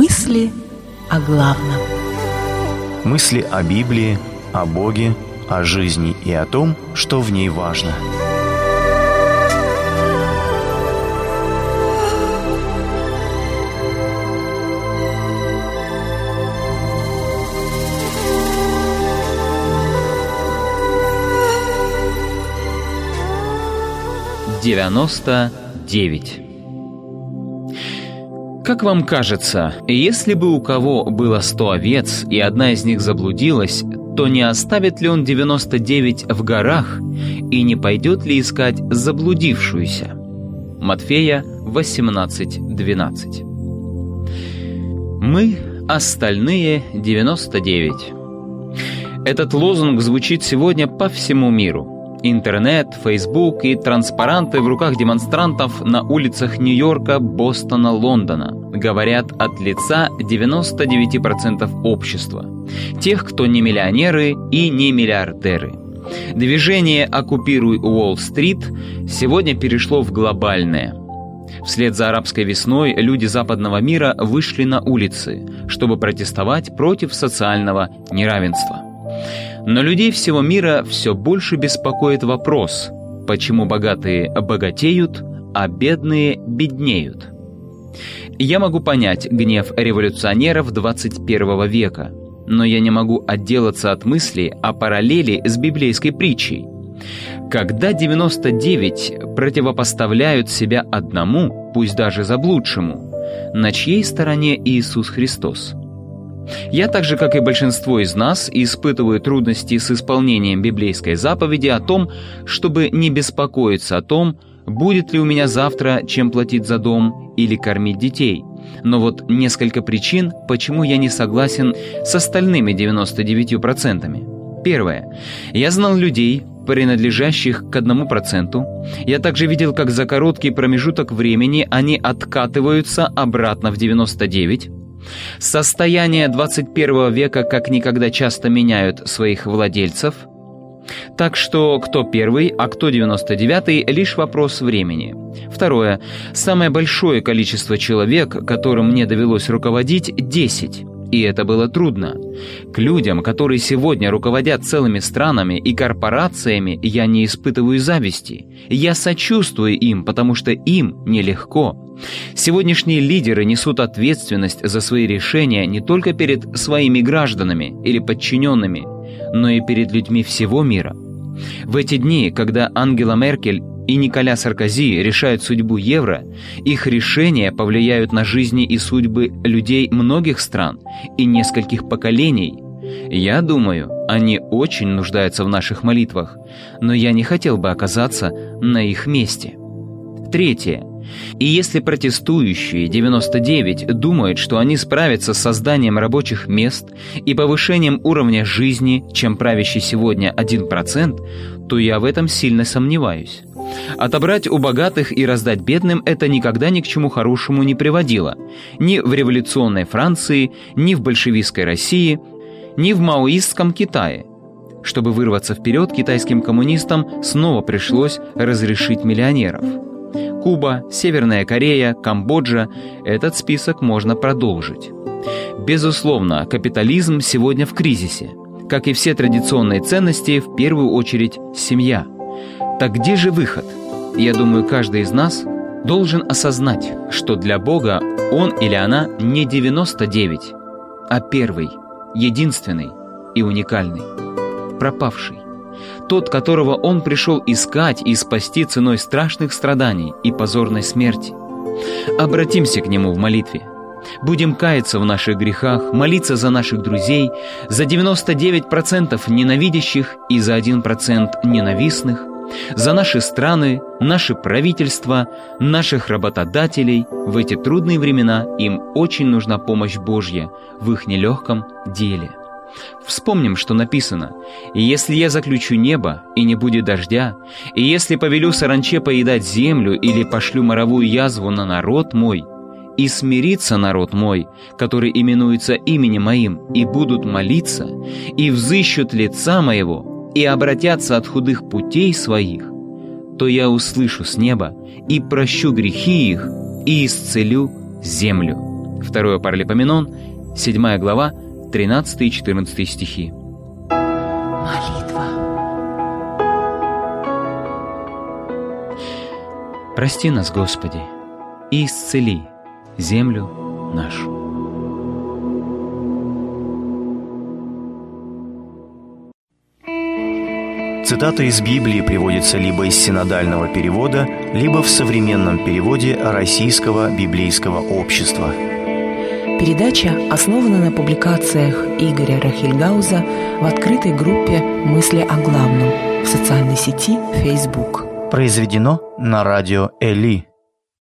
Мысли о главном. Мысли о Библии, о Боге, о жизни и о том, что в ней важно. Девяносто девять. Как вам кажется, если бы у кого было сто овец, и одна из них заблудилась, то не оставит ли он 99 в горах и не пойдет ли искать заблудившуюся? Матфея 18.12 Мы – остальные 99. Этот лозунг звучит сегодня по всему миру – Интернет, Фейсбук и транспаранты в руках демонстрантов на улицах Нью-Йорка, Бостона, Лондона говорят от лица 99% общества. Тех, кто не миллионеры и не миллиардеры. Движение «Оккупируй Уолл-стрит» сегодня перешло в глобальное. Вслед за арабской весной люди западного мира вышли на улицы, чтобы протестовать против социального неравенства. Но людей всего мира все больше беспокоит вопрос, почему богатые богатеют, а бедные беднеют. Я могу понять гнев революционеров 21 века, но я не могу отделаться от мысли о параллели с библейской притчей. Когда 99 противопоставляют себя одному, пусть даже заблудшему, на чьей стороне Иисус Христос? Я так же, как и большинство из нас, испытываю трудности с исполнением библейской заповеди о том, чтобы не беспокоиться о том, будет ли у меня завтра чем платить за дом или кормить детей. Но вот несколько причин, почему я не согласен с остальными 99%. Первое. Я знал людей, принадлежащих к одному проценту. Я также видел, как за короткий промежуток времени они откатываются обратно в 99. Состояние 21 века как никогда часто меняют своих владельцев. Так что кто первый, а кто 99-й – лишь вопрос времени. Второе. Самое большое количество человек, которым мне довелось руководить – 10. И это было трудно. К людям, которые сегодня руководят целыми странами и корпорациями, я не испытываю зависти. Я сочувствую им, потому что им нелегко. Сегодняшние лидеры несут ответственность за свои решения не только перед своими гражданами или подчиненными, но и перед людьми всего мира. В эти дни, когда Ангела Меркель и Николя Саркози решают судьбу евро, их решения повлияют на жизни и судьбы людей многих стран и нескольких поколений. Я думаю, они очень нуждаются в наших молитвах, но я не хотел бы оказаться на их месте. Третье. И если протестующие 99 думают, что они справятся с созданием рабочих мест и повышением уровня жизни, чем правящий сегодня 1%, то я в этом сильно сомневаюсь. Отобрать у богатых и раздать бедным это никогда ни к чему хорошему не приводило. Ни в революционной Франции, ни в большевистской России, ни в маоистском Китае. Чтобы вырваться вперед, китайским коммунистам снова пришлось разрешить миллионеров. Куба, Северная Корея, Камбоджа – этот список можно продолжить. Безусловно, капитализм сегодня в кризисе. Как и все традиционные ценности, в первую очередь семья. Так где же выход? Я думаю, каждый из нас должен осознать, что для Бога он или она не 99, а первый, единственный и уникальный, пропавший тот, которого он пришел искать и спасти ценой страшных страданий и позорной смерти. Обратимся к нему в молитве. Будем каяться в наших грехах, молиться за наших друзей, за 99% ненавидящих и за 1% ненавистных, за наши страны, наши правительства, наших работодателей. В эти трудные времена им очень нужна помощь Божья в их нелегком деле. Вспомним, что написано «И если я заключу небо, и не будет дождя, и если повелю саранче поедать землю или пошлю моровую язву на народ мой, и смирится народ мой, который именуется именем моим, и будут молиться, и взыщут лица моего, и обратятся от худых путей своих, то я услышу с неба и прощу грехи их, и исцелю землю». Второе Паралипоменон, 7 глава, 13 и 14 стихи. Молитва. Прости нас, Господи, и исцели землю нашу. Цитата из Библии приводится либо из синодального перевода, либо в современном переводе Российского библейского общества. Передача основана на публикациях Игоря Рахильгауза в открытой группе «Мысли о главном» в социальной сети Facebook. Произведено на радио Эли.